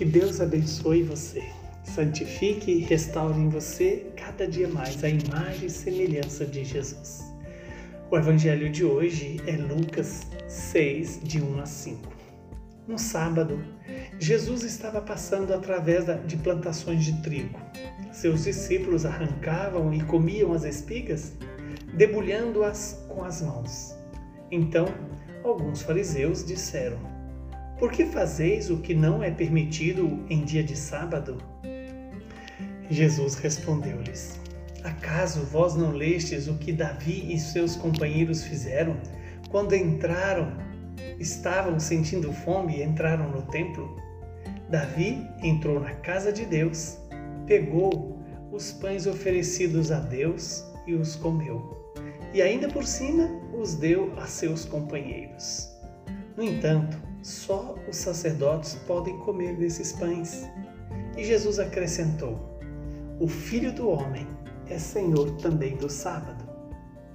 Que Deus abençoe você, santifique e restaure em você cada dia mais a imagem e semelhança de Jesus. O evangelho de hoje é Lucas 6, de 1 a 5. No sábado, Jesus estava passando através de plantações de trigo. Seus discípulos arrancavam e comiam as espigas, debulhando-as com as mãos. Então, alguns fariseus disseram: Por que fazeis o que não é permitido em dia de sábado? Jesus respondeu-lhes: Acaso vós não lestes o que Davi e seus companheiros fizeram quando entraram, estavam sentindo fome e entraram no templo? Davi entrou na casa de Deus, pegou os pães oferecidos a Deus e os comeu. E ainda por cima os deu a seus companheiros. No entanto, só os sacerdotes podem comer desses pães. E Jesus acrescentou: O filho do homem é Senhor também do sábado.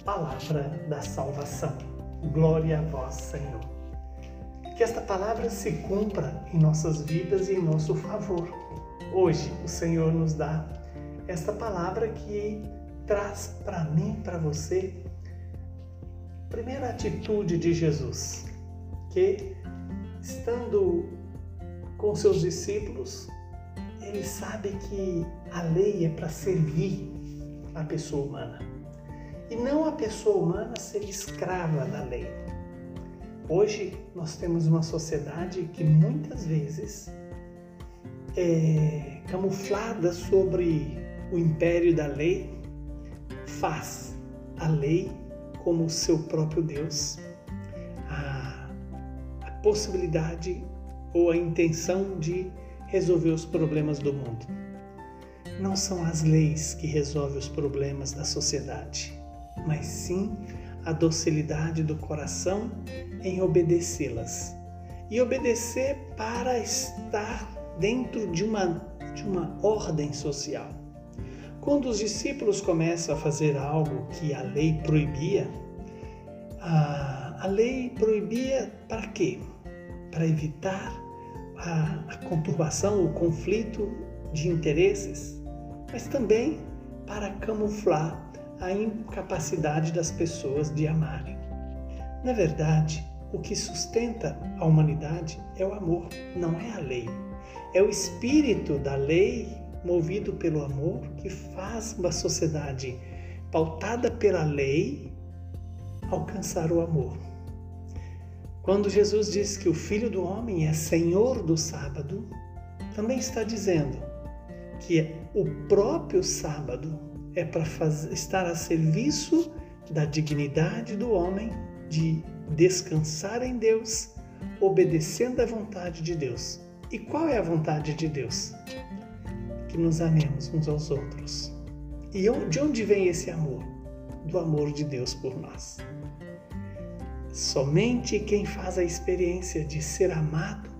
Palavra da salvação. Glória a vós, Senhor. Que esta palavra se cumpra em nossas vidas e em nosso favor. Hoje o Senhor nos dá esta palavra que traz para mim, para você, primeira atitude de Jesus, que estando com seus discípulos, ele sabe que a lei é para servir a pessoa humana. E não a pessoa humana ser escrava da lei. Hoje nós temos uma sociedade que muitas vezes é camuflada sobre o império da lei, faz a lei como seu próprio Deus. Possibilidade ou a intenção de resolver os problemas do mundo. Não são as leis que resolvem os problemas da sociedade, mas sim a docilidade do coração em obedecê-las. E obedecer para estar dentro de uma, de uma ordem social. Quando os discípulos começam a fazer algo que a lei proibia, a, a lei proibia para quê? Para evitar a, a conturbação, o conflito de interesses mas também para camuflar a incapacidade das pessoas de amarem. Na verdade, o que sustenta a humanidade é o amor, não é a lei. É o espírito da lei, movido pelo amor, que faz uma sociedade pautada pela lei alcançar o amor. Quando Jesus diz que o Filho do Homem é Senhor do sábado, também está dizendo que o próprio sábado é para estar a serviço da dignidade do homem de descansar em Deus, obedecendo à vontade de Deus. E qual é a vontade de Deus? Que nos amemos uns aos outros. E de onde vem esse amor? Do amor de Deus por nós. Somente quem faz a experiência de ser amado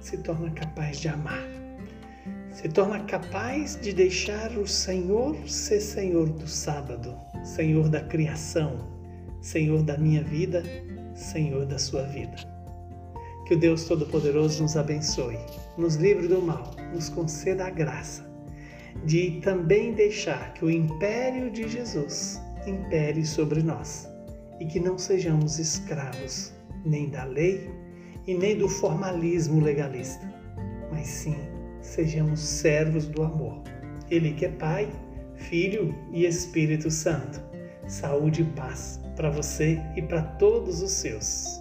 se torna capaz de amar se torna capaz de deixar o Senhor ser Senhor do sábado, Senhor da criação, Senhor da minha vida, Senhor da sua vida. Que o Deus Todo-Poderoso nos abençoe, nos livre do mal, nos conceda a graça de também deixar que o império de Jesus impere sobre nós e que não sejamos escravos nem da lei e nem do formalismo legalista, mas sim sejamos servos do amor. Ele que é Pai, Filho e Espírito Santo. Saúde e paz para você e para todos os seus.